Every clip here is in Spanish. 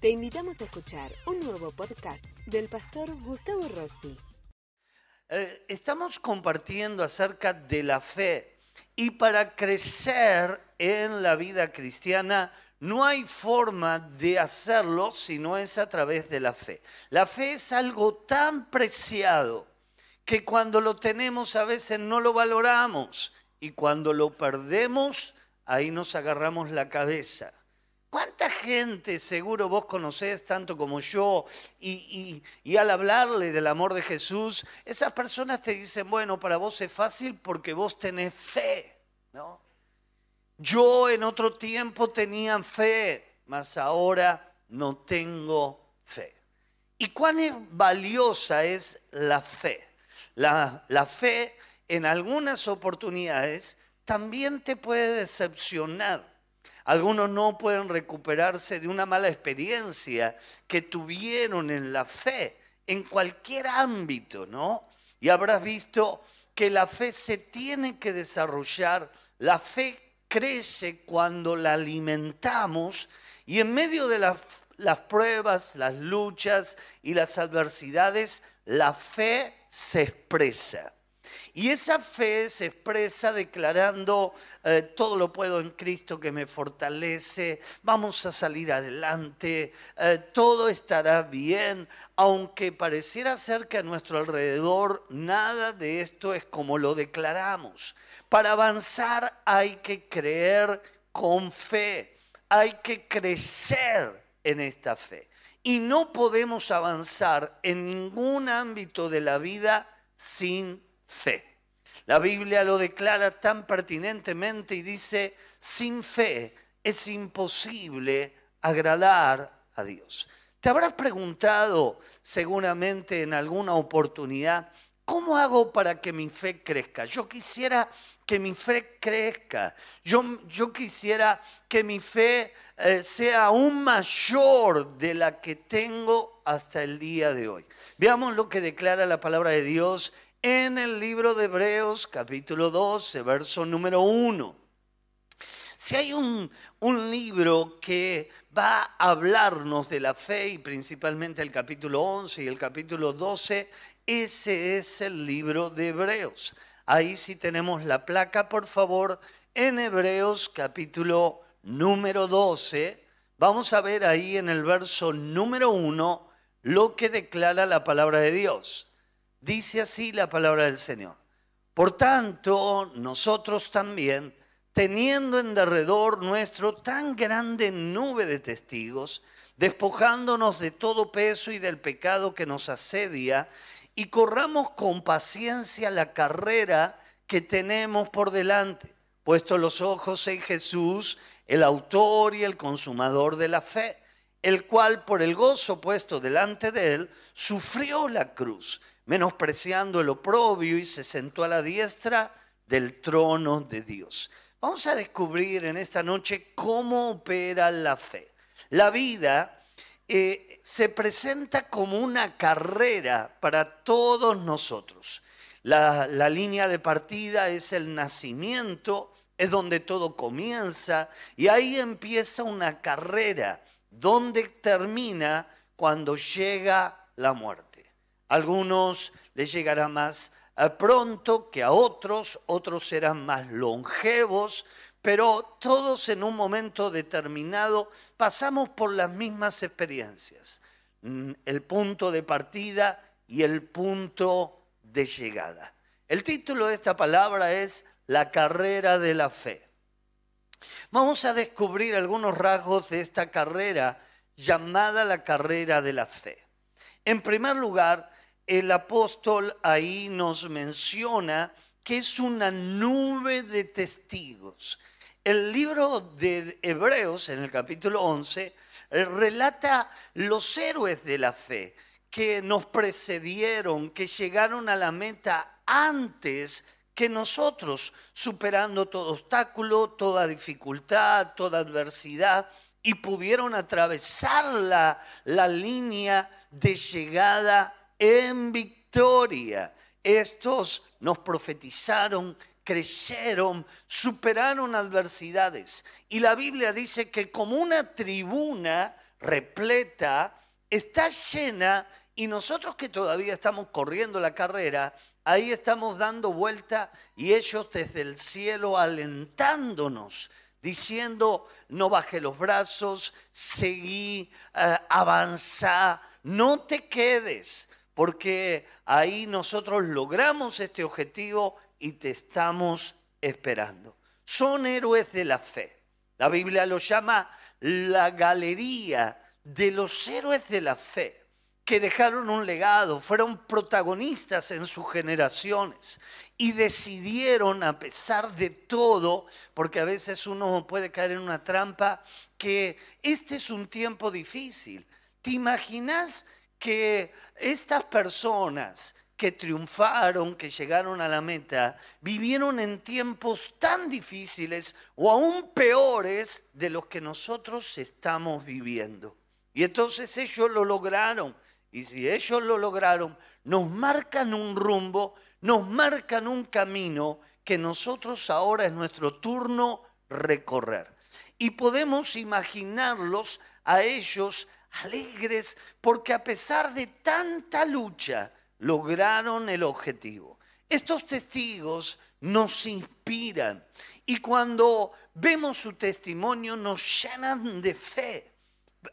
Te invitamos a escuchar un nuevo podcast del pastor Gustavo Rossi. Eh, estamos compartiendo acerca de la fe y para crecer en la vida cristiana no hay forma de hacerlo si no es a través de la fe. La fe es algo tan preciado que cuando lo tenemos a veces no lo valoramos y cuando lo perdemos ahí nos agarramos la cabeza. ¿Cuánta gente seguro vos conocés tanto como yo y, al hablarle del amor de Jesús, esas personas te dicen, bueno, para vos es fácil porque vos tenés fe, ¿no? Yo en otro tiempo tenía fe, mas ahora no tengo fe. ¿Y cuán valiosa es la fe? La, la fe en algunas oportunidades también te puede decepcionar. Algunos no pueden recuperarse de una mala experiencia que tuvieron en la fe, en cualquier ámbito, ¿no? Y habrás visto que la fe se tiene que desarrollar, la fe crece cuando la alimentamos y en medio de las, las pruebas, las luchas y las adversidades, la fe se expresa. Y esa fe se expresa declarando, eh, todo lo puedo en Cristo que me fortalece, vamos a salir adelante, eh, todo estará bien, aunque pareciera ser que a nuestro alrededor nada de esto es como lo declaramos. Para avanzar hay que creer con fe, hay que crecer en esta fe. Y no podemos avanzar en ningún ámbito de la vida sin fe. La Biblia lo declara tan pertinentemente y dice, sin fe es imposible agradar a Dios. Te habrás preguntado seguramente en alguna oportunidad, ¿cómo hago para que mi fe crezca? Yo quisiera que mi fe crezca. Yo, yo quisiera que mi fe eh, sea aún mayor de la que tengo hasta el día de hoy. Veamos lo que declara la palabra de Dios en el libro de Hebreos capítulo 12, verso número 1. Si hay un, un, libro que va a hablarnos de la fe y principalmente el capítulo 11 y el capítulo 12, ese es el libro de Hebreos. Ahí sí tenemos la placa, por favor, en Hebreos capítulo número 12. Vamos a ver ahí en el verso número 1 lo que declara la palabra de Dios. Dice así la palabra del Señor. Por tanto, nosotros también, teniendo en derredor nuestro tan grande nube de testigos, despojándonos de todo peso y del pecado que nos asedia, y corramos con paciencia la carrera que tenemos por delante, puesto los ojos en Jesús, el autor y el consumador de la fe, el cual por el gozo puesto delante de él, sufrió la cruz menospreciando el oprobio y se sentó a la diestra del trono de Dios. Vamos a descubrir en esta noche cómo opera la fe. La vida eh, se presenta como una carrera para todos nosotros. La, la línea de partida es el nacimiento, es donde todo comienza y ahí empieza una carrera donde termina cuando llega la muerte algunos les llegará más pronto que a otros, otros serán más longevos, pero todos en un momento determinado pasamos por las mismas experiencias, mm, el punto de partida y el punto de llegada. El título de esta palabra es La carrera de la fe. Vamos a descubrir algunos rasgos de esta carrera llamada la carrera de la fe. En primer lugar, el apóstol ahí nos menciona que es una nube de testigos. El libro de Hebreos, en el capítulo 11, eh, relata los héroes de la fe que nos precedieron, que llegaron a la meta antes que nosotros, superando todo obstáculo, toda dificultad, toda adversidad, y pudieron atravesar la, la línea de llegada en victoria. Estos nos profetizaron, crecieron, superaron adversidades. Y la Biblia dice que como una tribuna repleta, está llena y nosotros que todavía estamos corriendo la carrera, ahí estamos dando vuelta y ellos desde el cielo alentándonos, diciendo, no baje los brazos, seguí, eh, avanza, no te quedes, porque ahí nosotros logramos este objetivo y te estamos esperando. Son héroes de la fe. La Biblia lo llama la galería de los héroes de la fe que dejaron un legado, fueron protagonistas en sus generaciones y decidieron, a pesar de todo, porque a veces uno puede caer en una trampa, que este es un tiempo difícil. ¿Te imaginas que estas personas que triunfaron, que llegaron a la meta, vivieron en tiempos tan difíciles o aún peores de los que nosotros estamos viviendo? Y entonces ellos lo lograron y si ellos lo lograron, nos marcan un rumbo, nos marcan un camino que nosotros ahora es nuestro turno recorrer. Y podemos imaginarlos a ellos alegres porque a pesar de tanta lucha lograron el objetivo. Estos testigos nos inspiran y cuando vemos su testimonio nos llenan de fe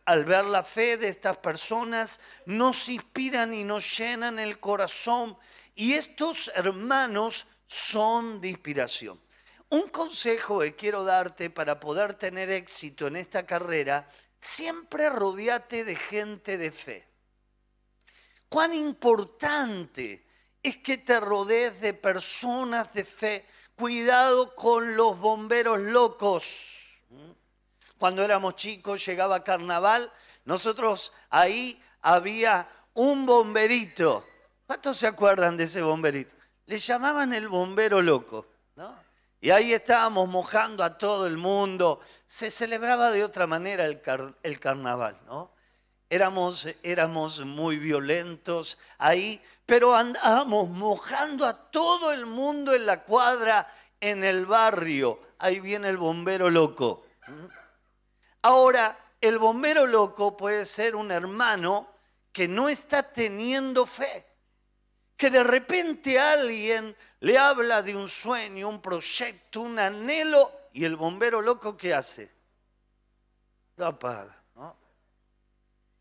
al ver la fe de estas personas, nos inspiran y nos llenan el corazón. Y estos hermanos son de inspiración. Un consejo que quiero darte para poder tener éxito en esta carrera, siempre rodeate de gente de fe. Cuán importante es que te rodees de personas de fe. Cuidado con los bomberos locos cuando éramos chicos, llegaba carnaval, nosotros ahí había un bomberito. ¿Cuántos se acuerdan de ese bomberito? Le llamaban el bombero loco. Y ahí estábamos mojando a todo el mundo. Se celebraba de otra manera el, carnaval, ¿no? Éramos, éramos muy violentos ahí, pero andábamos mojando a todo el mundo en la cuadra, en el barrio. Ahí viene el bombero loco. Ahora, el bombero loco puede ser un hermano que no está teniendo fe, que de repente alguien le habla de un sueño, un proyecto, un anhelo, y el bombero loco ¿qué hace? Lo apaga.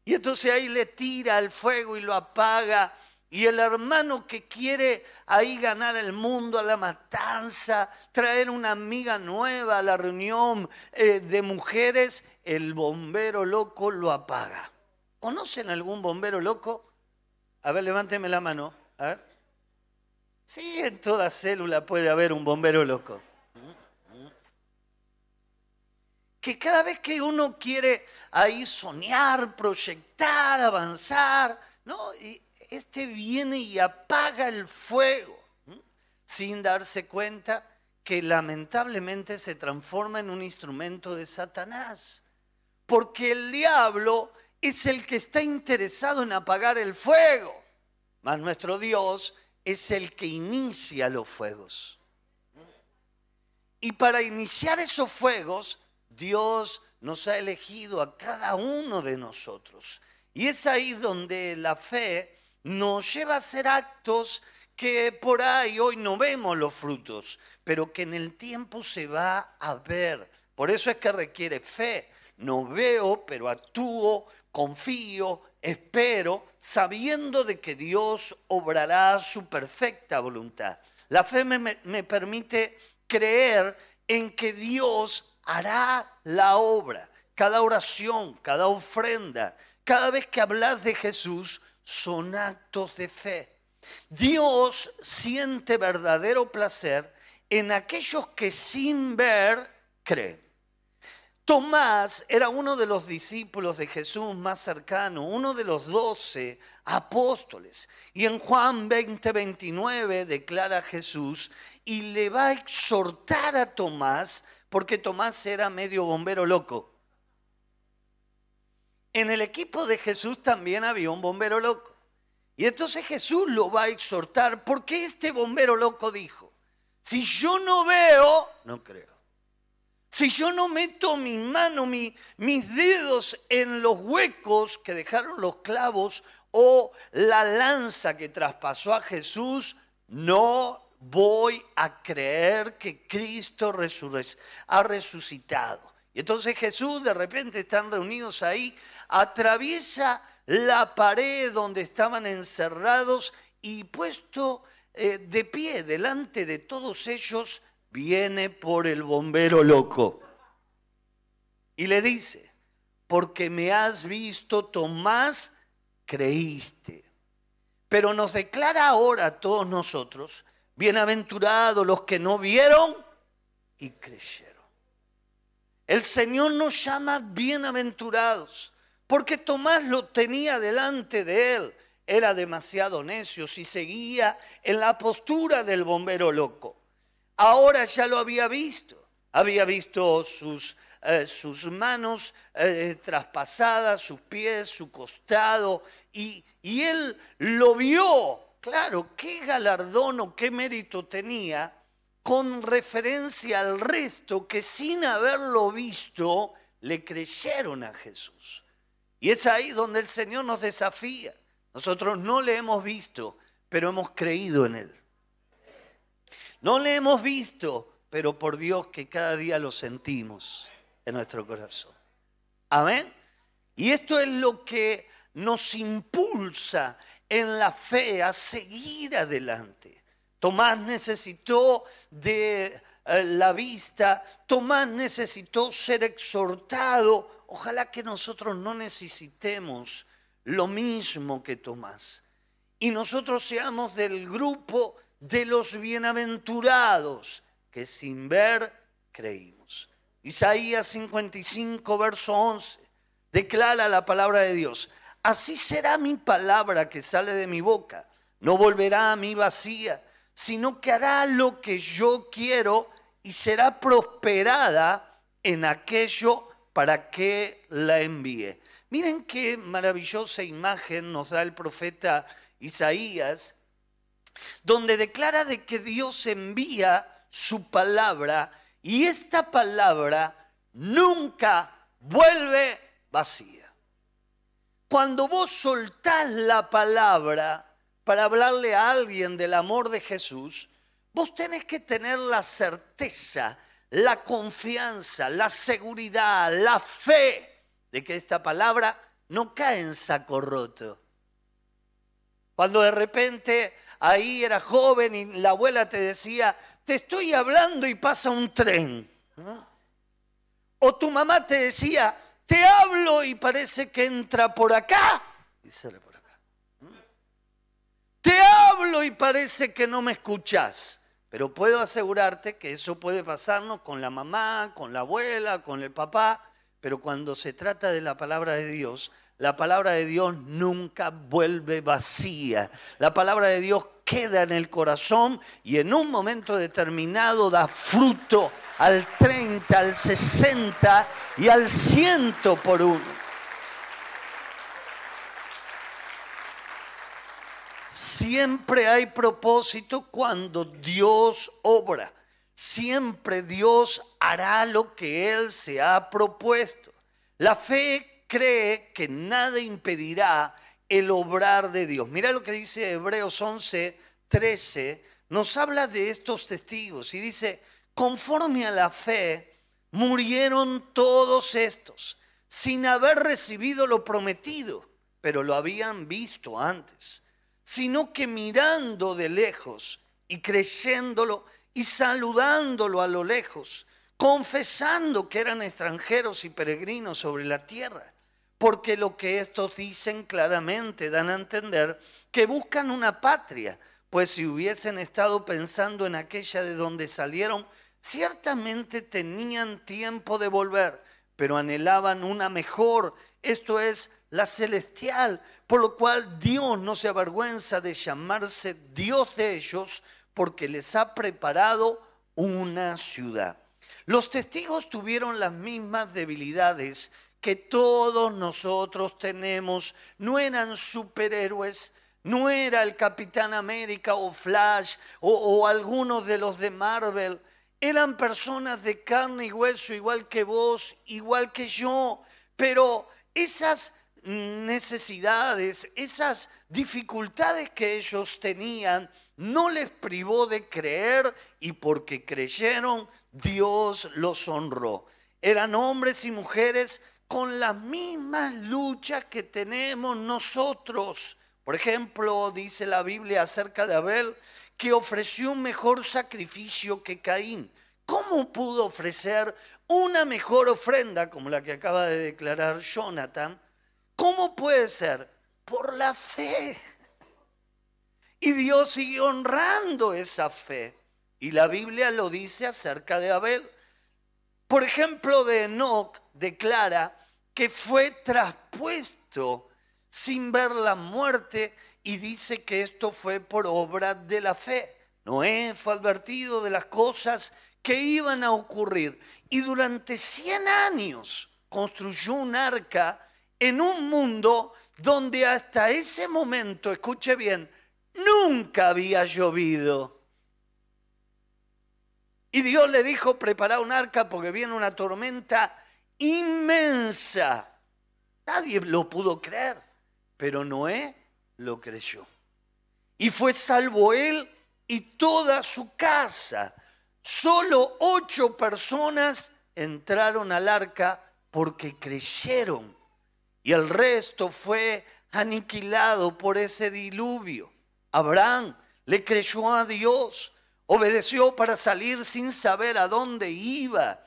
Y entonces ahí le tira al fuego y lo apaga. Y el hermano que quiere ahí ganar el mundo a la matanza, traer una amiga nueva a la reunión eh, de mujeres, el bombero loco lo apaga. ¿Conocen algún bombero loco? A ver, levánteme la mano. A ver. Sí, en toda célula puede haber un bombero loco. Que cada vez que uno quiere ahí soñar, proyectar, avanzar, ¿no? Y este viene y apaga el fuego, sin darse cuenta que lamentablemente se transforma en un instrumento de Satanás porque el diablo es el que está interesado en apagar el fuego, mas nuestro Dios es el que inicia los fuegos. Y para iniciar esos fuegos, Dios nos ha elegido a cada uno de nosotros. Y es ahí donde la fe nos lleva a hacer actos que por ahí hoy no vemos los frutos, pero que en el tiempo se va a ver. Por eso es que requiere fe, no veo, pero actúo, confío, espero, sabiendo de que Dios obrará su perfecta voluntad. La fe me, permite creer en que Dios hará la obra. Cada oración, cada ofrenda, cada vez que hablas de Jesús, son actos de fe. Dios siente verdadero placer en aquellos que sin ver creen. Tomás era uno de los discípulos de Jesús más cercano, uno de los doce apóstoles. Y en Juan 20, 29 declara Jesús y le va a exhortar a Tomás, porque Tomás era medio bombero loco. En el equipo de Jesús también había un bombero loco. Y entonces Jesús lo va a exhortar porque este bombero loco dijo, si yo no veo, no creo. Si yo no meto mi mano, mis dedos en los huecos que dejaron los clavos o la lanza que traspasó a Jesús, no voy a creer que Cristo ha resucitado. Y entonces Jesús, de repente están reunidos ahí, atraviesa la pared donde estaban encerrados y puesto eh, de pie delante de todos ellos, viene por el bombero loco. Y le dice, porque me has visto, Tomás, creíste. Pero nos declara ahora a todos nosotros, bienaventurados los que no vieron y creyeron. El Señor nos llama bienaventurados, porque Tomás lo tenía delante de él. Era demasiado necio si seguía en la postura del bombero loco. Ahora ya lo había visto. Había visto sus, eh, sus manos eh, traspasadas, sus pies, su costado, y, y él lo vio. Claro, qué galardón o qué mérito tenía con referencia al resto que sin haberlo visto le creyeron a Jesús. Y es ahí donde el Señor nos desafía. Nosotros no le hemos visto, pero hemos creído en Él. No le hemos visto, pero por Dios que cada día lo sentimos en nuestro corazón. Amén. Y esto es lo que nos impulsa en la fe a seguir adelante. Tomás necesitó de eh, la vista, Tomás necesitó ser exhortado. Ojalá que nosotros no necesitemos lo mismo que Tomás. Y nosotros seamos del grupo de los bienaventurados que sin ver creímos. Isaías 55, verso 11, declara la palabra de Dios. Así será mi palabra que sale de mi boca. No volverá a mí vacía sino que hará lo que yo quiero y será prosperada en aquello para que la envíe. Miren qué maravillosa imagen nos da el profeta Isaías, donde declara de que Dios envía su palabra y esta palabra nunca vuelve vacía. Cuando vos soltás la palabra, para hablarle a alguien del amor de Jesús, vos tenés que tener la certeza, la confianza, la seguridad, la fe de que esta palabra no cae en saco roto. Cuando de repente ahí eras joven y la abuela te decía, te estoy hablando y pasa un tren. O tu mamá te decía, te hablo y parece que entra por acá. Y te hablo y parece que no me escuchas. Pero puedo asegurarte que eso puede pasarnos con la mamá, con la abuela, con el papá. Pero cuando se trata de la palabra de Dios, la palabra de Dios nunca vuelve vacía. La palabra de Dios queda en el corazón y en un momento determinado da fruto al 30, al 60 y al 100 por uno. Siempre hay propósito cuando Dios obra. Siempre Dios hará lo que Él se ha propuesto. La fe cree que nada impedirá el obrar de Dios. Mira lo que dice Hebreos 11, 13. Nos habla de estos testigos y dice, conforme a la fe, murieron todos estos sin haber recibido lo prometido, pero lo habían visto antes sino que mirando de lejos y creyéndolo y saludándolo a lo lejos, confesando que eran extranjeros y peregrinos sobre la tierra. Porque lo que estos dicen claramente dan a entender que buscan una patria, pues si hubiesen estado pensando en aquella de donde salieron, ciertamente tenían tiempo de volver, pero anhelaban una mejor, esto es, la celestial por lo cual Dios no se avergüenza de llamarse Dios de ellos porque les ha preparado una ciudad. Los testigos tuvieron las mismas debilidades que todos nosotros tenemos. No eran superhéroes, no era el Capitán América o Flash o, algunos de los de Marvel. eran personas de carne y hueso, igual que vos, igual que yo, pero esas necesidades, esas dificultades que ellos tenían, no les privó de creer y porque creyeron, Dios los honró. Eran hombres y mujeres con las mismas luchas que tenemos nosotros. Por ejemplo, dice la Biblia acerca de Abel, que ofreció un mejor sacrificio que Caín. ¿Cómo pudo ofrecer una mejor ofrenda como la que acaba de declarar Jonathan? ¿Cómo puede ser? Por la fe. Y Dios sigue honrando esa fe. Y la Biblia lo dice acerca de Abel. Por ejemplo, de Enoch declara que fue traspuesto sin ver la muerte y dice que esto fue por obra de la fe. Noé fue advertido de las cosas que iban a ocurrir y durante 100 años construyó un arca en un mundo donde hasta ese momento, escuche bien, nunca había llovido. Y Dios le dijo, prepara un arca porque viene una tormenta inmensa. Nadie lo pudo creer, pero Noé lo creyó. Y fue salvo él y toda su casa. Solo ocho personas entraron al arca porque creyeron. Y el resto fue aniquilado por ese diluvio. Abraham le creyó a Dios, obedeció para salir sin saber a dónde iba.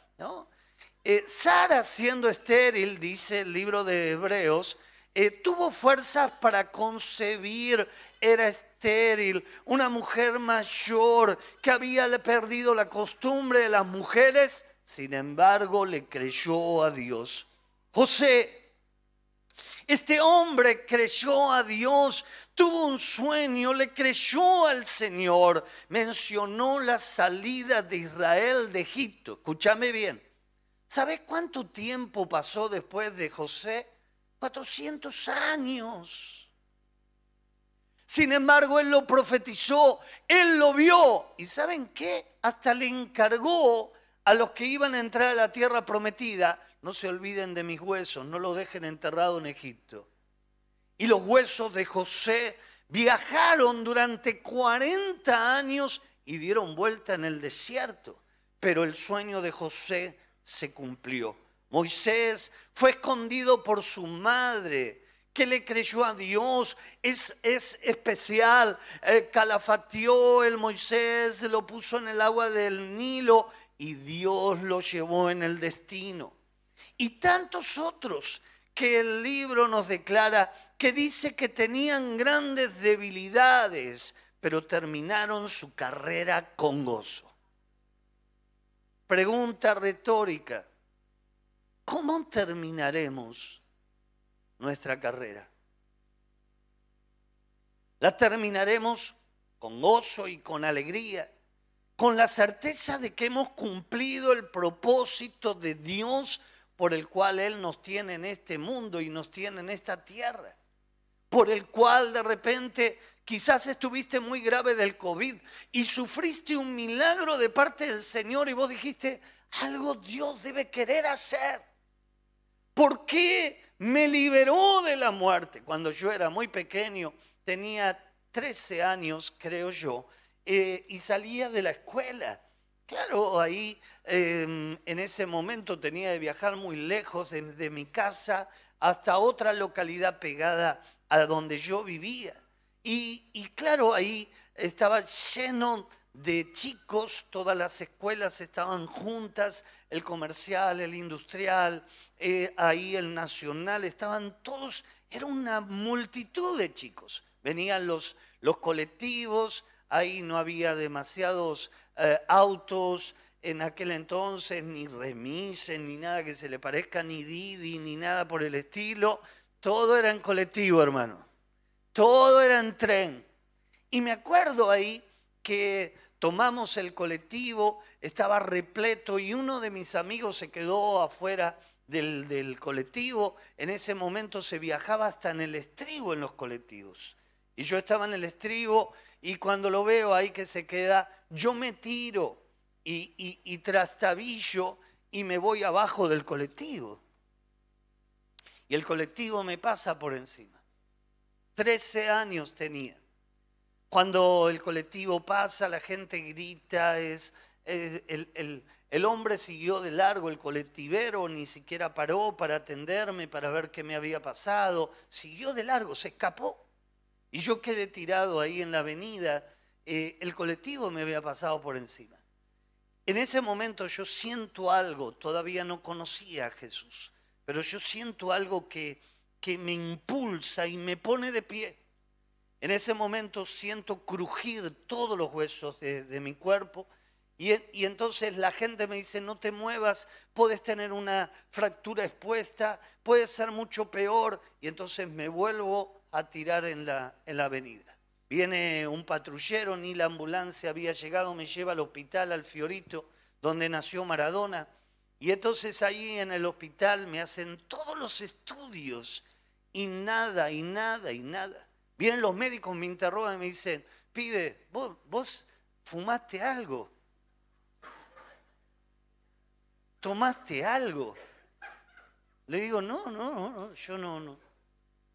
Eh, Sara, siendo estéril, dice el libro de Hebreos, eh, tuvo fuerzas para concebir, era estéril, una mujer mayor que había perdido la costumbre de las mujeres, sin embargo le creyó a Dios. José, este hombre creyó a Dios, tuvo un sueño, le creyó al Señor, mencionó la salida de Israel de Egipto. Escúchame bien. ¿Sabes cuánto tiempo pasó después de José? 400 años. Sin embargo, él lo profetizó, él lo vio. ¿Y saben qué? Hasta le encargó a los que iban a entrar a la tierra prometida, no se olviden de mis huesos, no los dejen enterrado en Egipto. Y los huesos de José viajaron durante 40 años y dieron vuelta en el desierto. Pero el sueño de José se cumplió. Moisés fue escondido por su madre, que le creyó a Dios. Es, es especial. Eh, calafateó el Moisés, lo puso en el agua del Nilo y Dios lo llevó en el destino. Y tantos otros que el libro nos declara que dice que tenían grandes debilidades, pero terminaron su carrera con gozo. Pregunta retórica. ¿cómo terminaremos nuestra carrera? La terminaremos con gozo y con alegría, con la certeza de que hemos cumplido el propósito de Dios por el cual Él nos tiene en este mundo y nos tiene en esta tierra, por el cual de repente quizás estuviste muy grave del COVID y sufriste un milagro de parte del Señor y vos dijiste, algo Dios debe querer hacer. ¿Por qué me liberó de la muerte? Cuando yo era muy pequeño, tenía 13 años, creo yo, eh, y salía de la escuela. Claro, ahí em, en ese momento tenía que viajar muy lejos de, mi casa hasta otra localidad pegada a donde yo vivía. y claro, ahí estaba lleno de chicos, todas las escuelas estaban juntas, el comercial, el industrial, eh, ahí el nacional, estaban todos, era una multitud de chicos. Venían los, los colectivos, ahí no había demasiados eh, autos en aquel entonces, ni remises, ni nada que se le parezca, ni Didi, ni nada por el estilo. Todo era en colectivo, hermano. Todo era en tren. Y me acuerdo ahí que tomamos el colectivo, estaba repleto y uno de mis amigos se quedó afuera del, colectivo. En ese momento se viajaba hasta en el estribo en los colectivos. Y yo estaba en el estribo y cuando lo veo ahí que se queda, yo me tiro. y, y, trastabillo y me voy abajo del colectivo. Y el colectivo me pasa por encima. Trece años tenía. Cuando el colectivo pasa, la gente grita, es, el, hombre siguió de largo, el colectivero ni siquiera paró para atenderme, para ver qué me había pasado, siguió de largo, se escapó. Y yo quedé tirado ahí en la avenida, eh, el colectivo me había pasado por encima. En ese momento yo siento algo, todavía no conocía a Jesús, pero yo siento algo que, que me impulsa y me pone de pie. En ese momento siento crujir todos los huesos de, mi cuerpo y, y, entonces la gente me dice, no te muevas, puedes tener una fractura expuesta, puede ser mucho peor. Y entonces me vuelvo a tirar en la, en la avenida. Viene un patrullero, ni la ambulancia había llegado, me lleva al hospital, al Fiorito, donde nació Maradona. Y entonces ahí en el hospital me hacen todos los estudios y nada, y nada, y nada. Vienen los médicos, me interrogan y me dicen, pibe, vos, vos fumaste algo. ¿Tomaste algo? Le digo, no, no, no, yo no, no.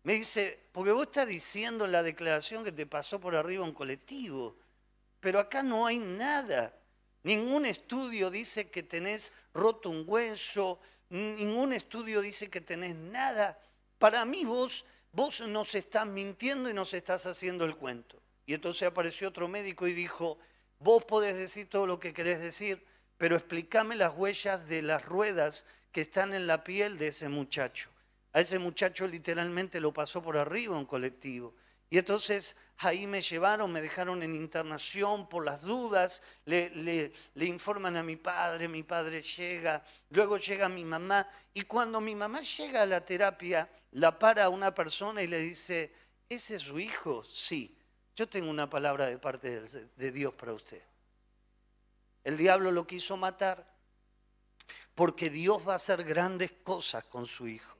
Me dice, porque vos estás diciendo en la declaración que te pasó por arriba un colectivo, pero acá no hay nada. Ningún estudio dice que tenés roto un hueso, ningún estudio dice que tenés nada. Para mí vos vos nos estás mintiendo y nos estás haciendo el cuento. Y entonces apareció otro médico y dijo, vos podés decir todo lo que querés decir, pero explícame las huellas de las ruedas que están en la piel de ese muchacho. A ese muchacho literalmente lo pasó por arriba un colectivo. Y entonces ahí me llevaron, me dejaron en internación por las dudas, le, informan a mi padre, mi padre llega, luego llega mi mamá, y cuando mi mamá llega a la terapia, la para una persona y le dice, ¿ese es su hijo? Sí, yo tengo una palabra de parte de Dios para usted. El diablo lo quiso matar porque Dios va a hacer grandes cosas con su hijo.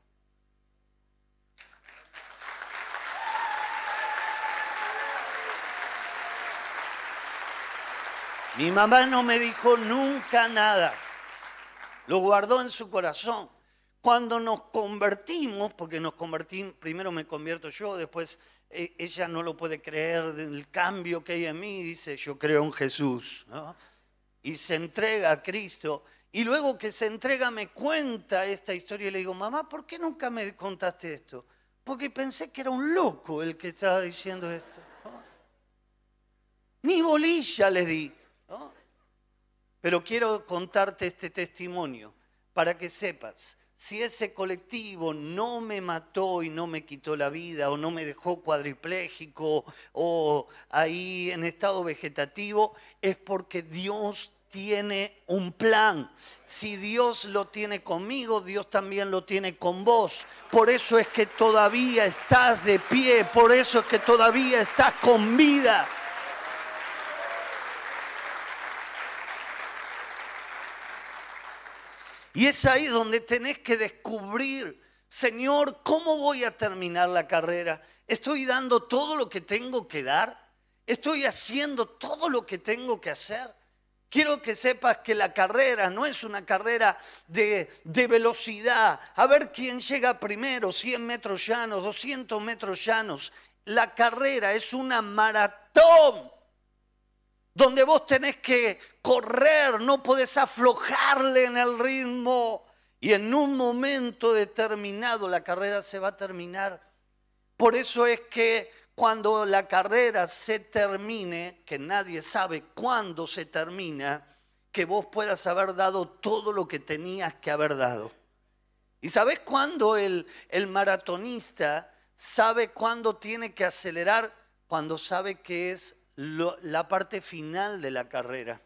Mi mamá no me dijo nunca nada. Lo guardó en su corazón. Cuando nos convertimos, porque nos convertimos, primero me convierto yo, después eh, ella no lo puede creer del cambio que hay en mí, dice, yo creo en Jesús. Y se entrega a Cristo. Y luego que se entrega me cuenta esta historia y le digo, mamá, ¿por qué nunca me contaste esto? Porque pensé que era un loco el que estaba diciendo esto. Ni bolilla le di. Pero quiero contarte este testimonio para que sepas, si ese colectivo no me mató y no me quitó la vida o no me dejó cuadripléjico o ahí en estado vegetativo, es porque Dios tiene un plan. Si Dios lo tiene conmigo, Dios también lo tiene con vos. Por eso es que todavía estás de pie, por eso es que todavía estás con vida. Y es ahí donde tenés que descubrir, Señor, ¿cómo voy a terminar la carrera? ¿Estoy dando todo lo que tengo que dar? ¿Estoy haciendo todo lo que tengo que hacer? Quiero que sepas que la carrera no es una carrera de, de, velocidad, a ver quién llega primero, 100 metros llanos, 200 metros llanos. La carrera es una maratón donde vos tenés que correr, no podés aflojarle en el ritmo y en un momento determinado la carrera se va a terminar. Por eso es que cuando la carrera se termine, que nadie sabe cuándo se termina, que vos puedas haber dado todo lo que tenías que haber dado. ¿Y sabes cuándo el, el maratonista sabe cuándo tiene que acelerar? Cuando sabe que es la parte final de la carrera.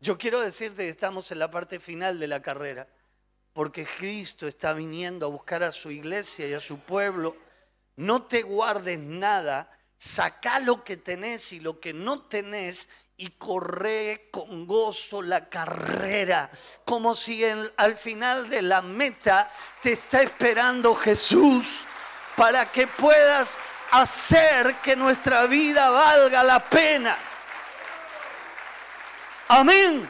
Yo quiero decirte que estamos en la parte final de la carrera, porque Cristo está viniendo a buscar a su iglesia y a su pueblo. No te guardes nada, saca lo que tenés y lo que no tenés y corre con gozo la carrera, como si al final de la meta te está esperando Jesús para que puedas hacer que nuestra vida valga la pena. Amén.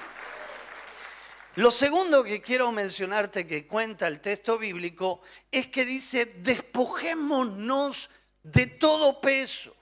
Lo segundo que quiero mencionarte que cuenta el texto bíblico es que dice, despojémonos de todo peso.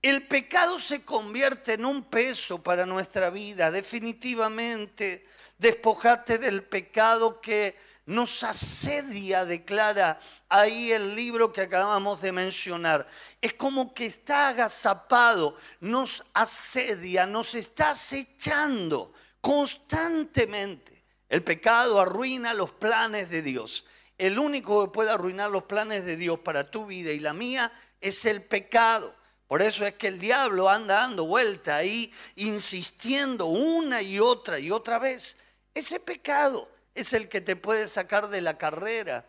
El pecado se convierte en un peso para nuestra vida, definitivamente. Despojate del pecado que nos asedia, declara ahí el libro que acabamos de mencionar. Es como que está agazapado, nos asedia, nos está acechando constantemente. El pecado arruina los planes de Dios. El único que puede arruinar los planes de Dios para tu vida y la mía es el pecado. Por eso es que el diablo anda dando vuelta ahí, insistiendo una y otra y otra vez. Ese pecado es el que te puede sacar de la carrera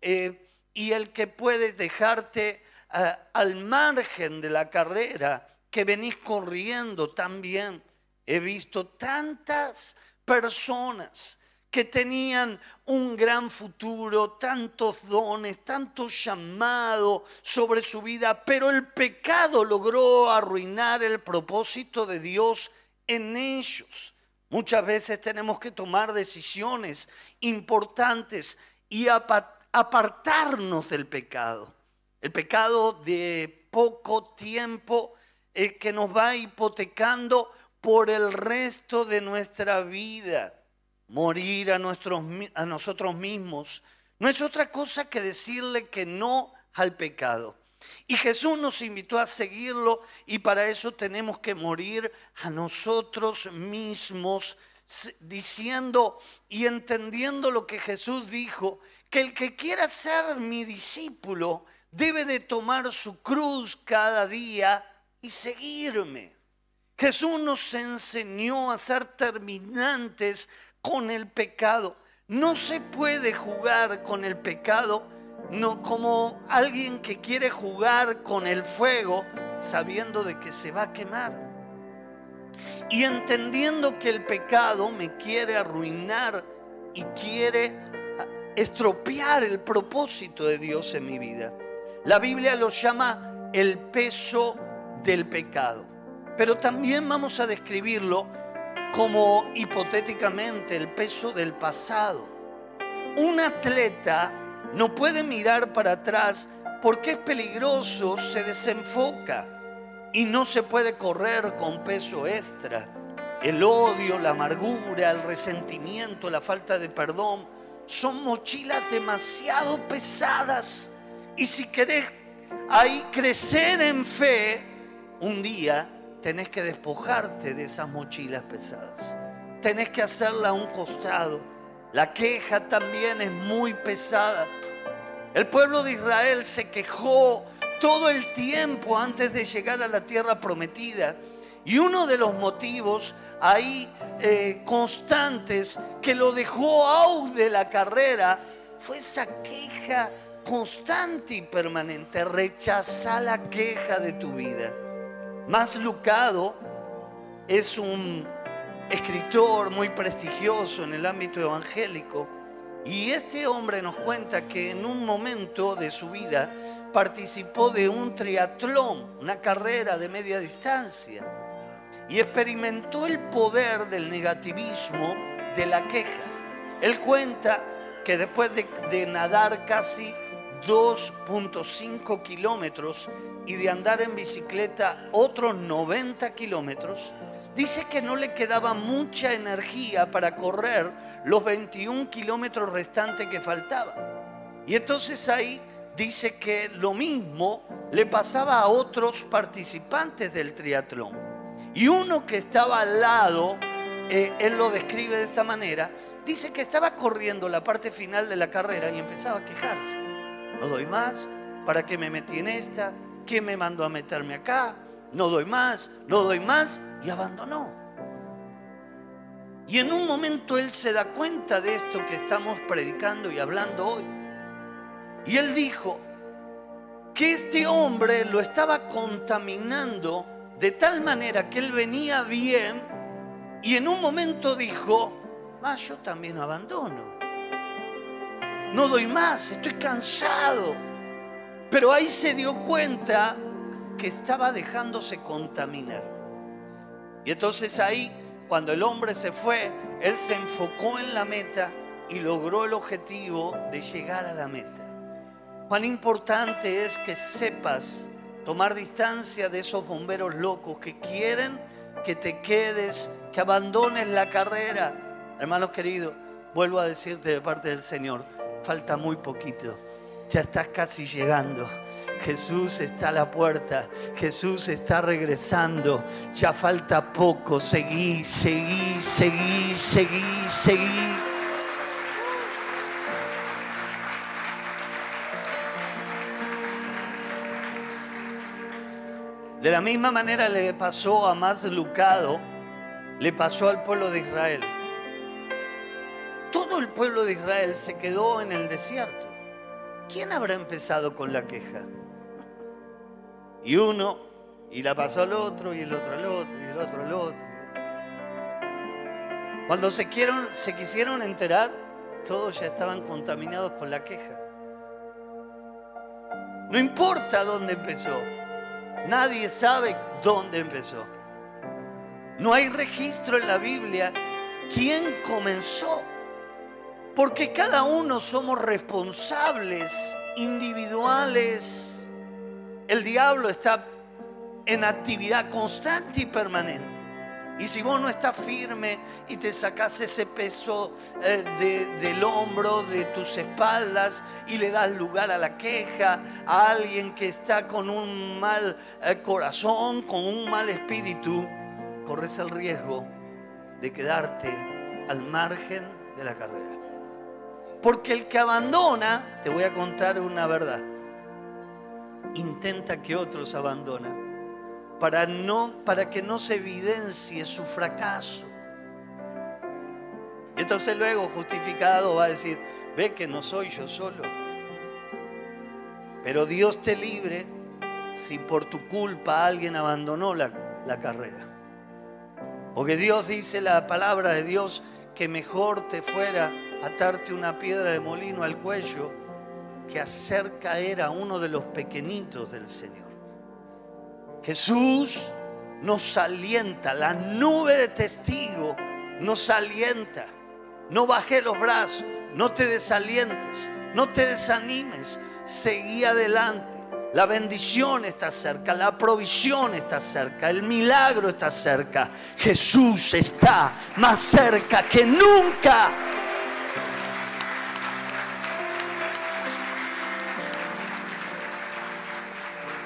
eh, y el que puede dejarte eh, al margen de la carrera que venís corriendo también. He visto tantas personas que tenían un gran futuro, tantos dones, tanto llamado sobre su vida, pero el pecado logró arruinar el propósito de Dios en ellos. Muchas veces tenemos que tomar decisiones importantes y apartarnos del pecado. El pecado de poco tiempo eh, que nos va hipotecando por el resto de nuestra vida. Morir a, nuestros, a nosotros mismos no es otra cosa que decirle que no al pecado. Y Jesús nos invitó a seguirlo y para eso tenemos que morir a nosotros mismos, diciendo y entendiendo lo que Jesús dijo, que el que quiera ser mi discípulo debe de tomar su cruz cada día y seguirme. Jesús nos enseñó a ser terminantes con el pecado. No se puede jugar con el pecado no como alguien que quiere jugar con el fuego sabiendo de que se va a quemar. Y entendiendo que el pecado me quiere arruinar y quiere ah, estropear el propósito de Dios en mi vida. La Biblia lo llama el peso del pecado pero también vamos a describirlo como hipotéticamente el peso del pasado. Un atleta no puede mirar para atrás porque es peligroso, se desenfoca y no se puede correr con peso extra. El odio, la amargura, el resentimiento, la falta de perdón son mochilas demasiado pesadas. Y si querés ahí crecer en fe, un día tenés que despojarte de esas mochilas pesadas. Tenés que hacerla a un costado. La queja también es muy pesada. El pueblo de Israel se quejó todo el tiempo antes de llegar a la tierra prometida. Y uno de los motivos ahí eh, constantes que lo dejó out de la carrera fue esa queja constante y permanente. Rechaza la queja de tu vida. Más Lucado es un escritor muy prestigioso en el ámbito evangélico y este hombre nos cuenta que en un momento de su vida participó de un triatlón, una carrera de media distancia, y experimentó el poder del negativismo de la queja. Él cuenta que después de, nadar casi 2.5 kilómetros y de andar en bicicleta otros 90 kilómetros, dice que no le quedaba mucha energía para correr los 21 kilómetros restantes que faltaban. Y entonces ahí dice que lo mismo le pasaba a otros participantes del triatlón. Y uno que estaba al lado, eh, él lo describe de esta manera, dice que estaba corriendo la parte final de la carrera y empezaba a quejarse. No doy más, ¿para qué me metí en esta? ¿Quién me mandó a meterme acá? No doy más, no doy más y abandonó. Y en un momento él se da cuenta de esto que estamos predicando y hablando hoy. Y él dijo que este hombre lo estaba contaminando de tal manera que él venía bien y en un momento dijo, ah, yo también abandono. No doy más, estoy cansado. Pero ahí se dio cuenta que estaba dejándose contaminar. Y entonces ahí cuando el hombre se fue, él se enfocó en la meta y logró el objetivo de llegar a la meta. Cuán importante es que sepas tomar distancia de esos bomberos locos que quieren que te quedes, que abandones la carrera. Hermanos queridos, vuelvo a decirte de parte del Señor, falta muy poquito, ya estás casi llegando. Jesús está a la puerta, Jesús está regresando, ya falta poco, seguí, seguí, seguí, seguí, seguí. De la misma manera le pasó a más Lucado, le pasó al pueblo de Israel. Todo el pueblo de Israel se quedó en el desierto. ¿Quién habrá empezado con la queja? Y uno, y la pasó al otro, y el otro al otro, y el otro al otro. Cuando se, se quisieron enterar, todos ya estaban contaminados con la queja. No importa dónde empezó, nadie sabe dónde empezó. No hay registro en la Biblia quién comenzó, porque cada uno somos responsables individuales el diablo está en actividad constante y permanente. Y si vos no estás firme y te sacas ese peso eh, del hombro, de tus espaldas, y le das lugar a la queja, a alguien que está con un mal eh, corazón, con un mal espíritu, corres el riesgo de quedarte al margen de la carrera. Porque el que abandona, te voy a contar una verdad, intenta que otros abandonen para, no, para que no se evidencie su fracaso. Y entonces luego justificado va a decir, ve que no soy yo solo. Pero Dios te libre si por tu culpa alguien abandonó la, la carrera. Porque Dios dice la palabra de Dios que mejor te fuera atarte una piedra de molino al cuello que hacer caer a uno de los pequeñitos del Señor. Jesús nos alienta, la nube de testigo nos alienta. No baje los brazos, no te desalientes, no te desanimes, seguí adelante. La bendición está cerca, la provisión está cerca, el milagro está cerca. Jesús está más cerca que nunca.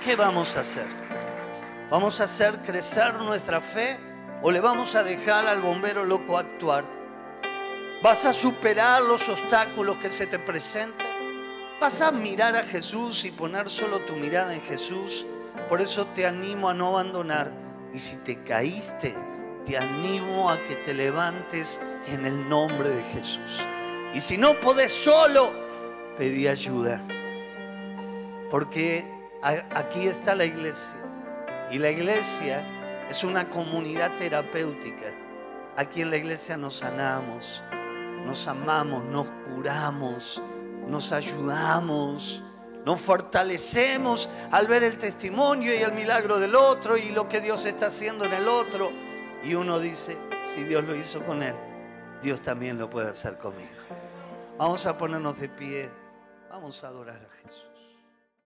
¿Qué vamos a hacer? ¿Vamos a hacer crecer nuestra fe o le vamos a dejar al bombero loco actuar? ¿Vas a superar los obstáculos que se te presentan? ¿Vas a mirar a Jesús y poner solo tu mirada en Jesús? Por eso te animo a no abandonar. Y si te caíste, te animo a que te levantes en el nombre de Jesús. Y si no podés solo, pedí ayuda. Porque Aquí está la iglesia. Y la iglesia es una comunidad terapéutica. Aquí en la iglesia nos sanamos, nos amamos, nos curamos, nos ayudamos, nos fortalecemos al ver el testimonio y el milagro del otro y lo que Dios está haciendo en el otro. Y uno dice, si Dios lo hizo con él, Dios también lo puede hacer conmigo. Vamos a ponernos de pie, vamos a adorar a Jesús.